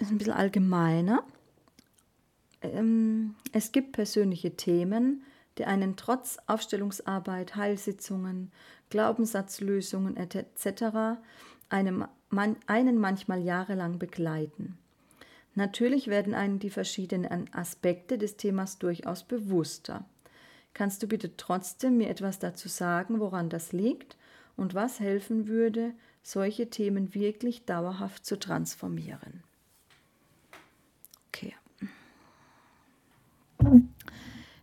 ist ein bisschen allgemeiner. Ähm, es gibt persönliche Themen, die einen trotz Aufstellungsarbeit, Heilsitzungen, Glaubenssatzlösungen etc. Einem, einen manchmal jahrelang begleiten. Natürlich werden einem die verschiedenen Aspekte des Themas durchaus bewusster. Kannst du bitte trotzdem mir etwas dazu sagen, woran das liegt und was helfen würde, solche Themen wirklich dauerhaft zu transformieren?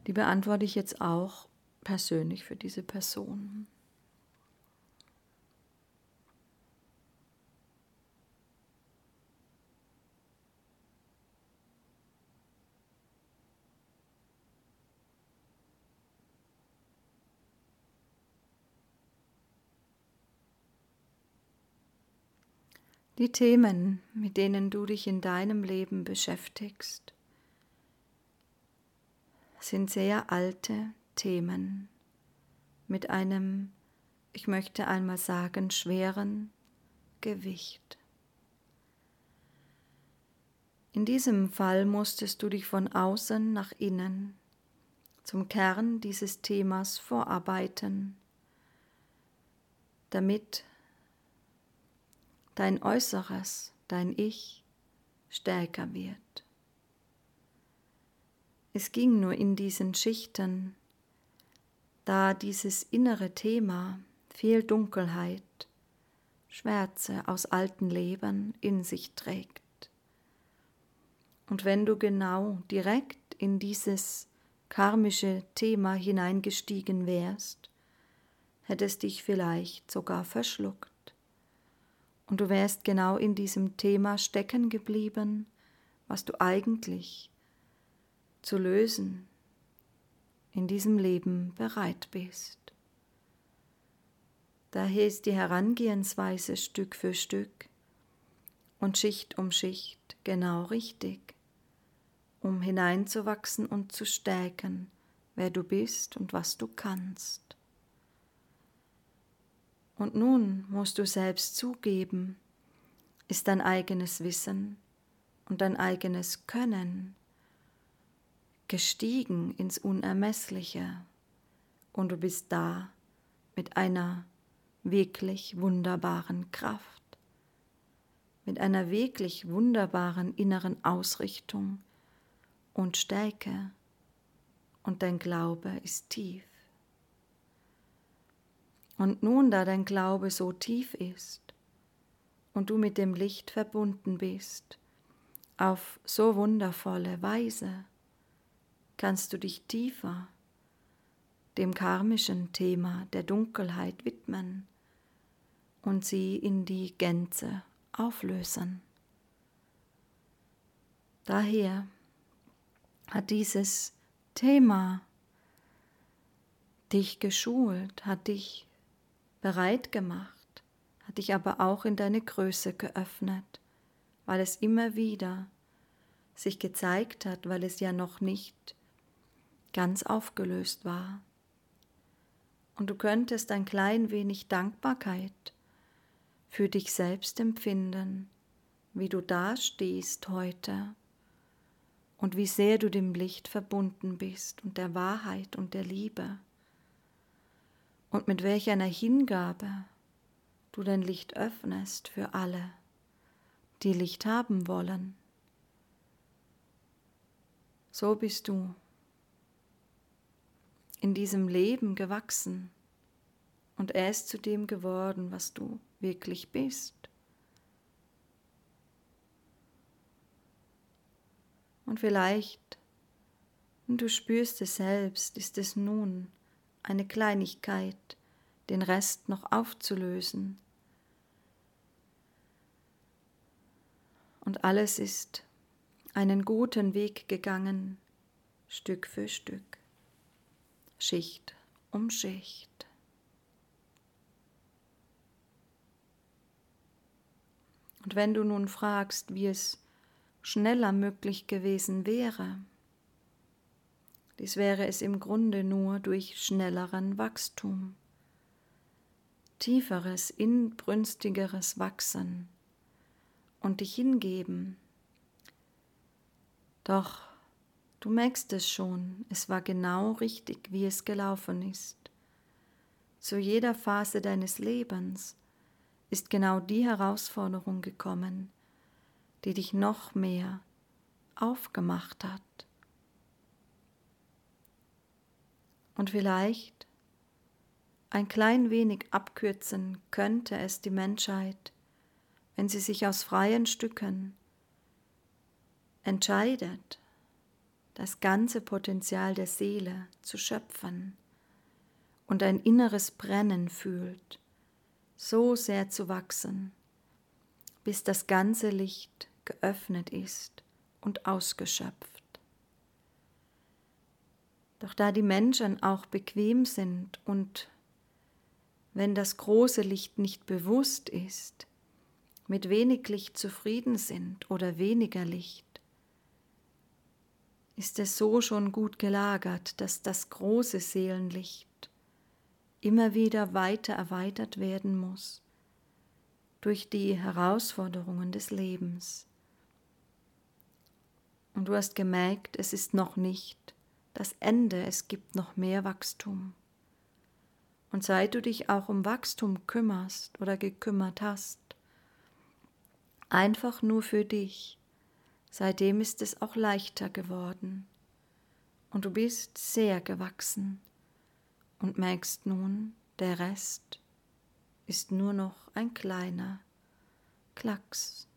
Die beantworte ich jetzt auch persönlich für diese Person. Die Themen, mit denen du dich in deinem Leben beschäftigst, sind sehr alte Themen mit einem, ich möchte einmal sagen, schweren Gewicht. In diesem Fall musstest du dich von außen nach innen zum Kern dieses Themas vorarbeiten, damit dein Äußeres, dein Ich stärker wird. Es ging nur in diesen Schichten, da dieses innere Thema viel Dunkelheit, Schwärze aus alten Leben in sich trägt. Und wenn du genau direkt in dieses karmische Thema hineingestiegen wärst, hättest dich vielleicht sogar verschluckt. Und du wärst genau in diesem Thema stecken geblieben, was du eigentlich zu lösen in diesem Leben bereit bist. Daher ist die Herangehensweise Stück für Stück und Schicht um Schicht genau richtig, um hineinzuwachsen und zu stärken, wer du bist und was du kannst. Und nun musst du selbst zugeben, ist dein eigenes Wissen und dein eigenes Können gestiegen ins Unermessliche und du bist da mit einer wirklich wunderbaren Kraft, mit einer wirklich wunderbaren inneren Ausrichtung und Stärke und dein Glaube ist tief. Und nun, da dein Glaube so tief ist und du mit dem Licht verbunden bist, auf so wundervolle Weise, kannst du dich tiefer dem karmischen Thema der Dunkelheit widmen und sie in die Gänze auflösen. Daher hat dieses Thema dich geschult, hat dich bereit gemacht, hat dich aber auch in deine Größe geöffnet, weil es immer wieder sich gezeigt hat, weil es ja noch nicht ganz aufgelöst war. Und du könntest ein klein wenig Dankbarkeit für dich selbst empfinden, wie du dastehst heute und wie sehr du dem Licht verbunden bist und der Wahrheit und der Liebe und mit welch einer Hingabe du dein Licht öffnest für alle, die Licht haben wollen. So bist du in diesem Leben gewachsen und er ist zu dem geworden, was du wirklich bist. Und vielleicht, und du spürst es selbst, ist es nun eine Kleinigkeit, den Rest noch aufzulösen. Und alles ist einen guten Weg gegangen, Stück für Stück. Schicht um Schicht. Und wenn du nun fragst, wie es schneller möglich gewesen wäre, dies wäre es im Grunde nur durch schnelleren Wachstum, tieferes, inbrünstigeres Wachsen und dich hingeben Doch du merkst es schon, es war genau richtig, wie es gelaufen ist. Zu jeder Phase deines Lebens ist genau die Herausforderung gekommen, die dich noch mehr aufgemacht hat. Und vielleicht ein klein wenig abkürzen könnte es die Menschheit, wenn sie sich aus freien Stücken entscheidet, das ganze Potenzial der Seele zu schöpfen und ein inneres Brennen fühlt, so sehr zu wachsen, bis das ganze Licht geöffnet ist und ausgeschöpft. Doch da die Menschen auch bequem sind und wenn das große Licht nicht bewusst ist, mit wenig Licht zufrieden sind oder weniger Licht, ist es so schon gut gelagert, dass das große Seelenlicht immer wieder weiter erweitert werden muss durch die Herausforderungen des Lebens. Und du hast gemerkt, es ist noch nicht das Ende, es gibt noch mehr Wachstum. Und seit du dich auch um Wachstum kümmerst oder gekümmert hast, einfach nur für dich, seitdem ist es auch leichter geworden. Und du bist sehr gewachsen und merkst nun, der Rest ist nur noch ein kleiner Klacks.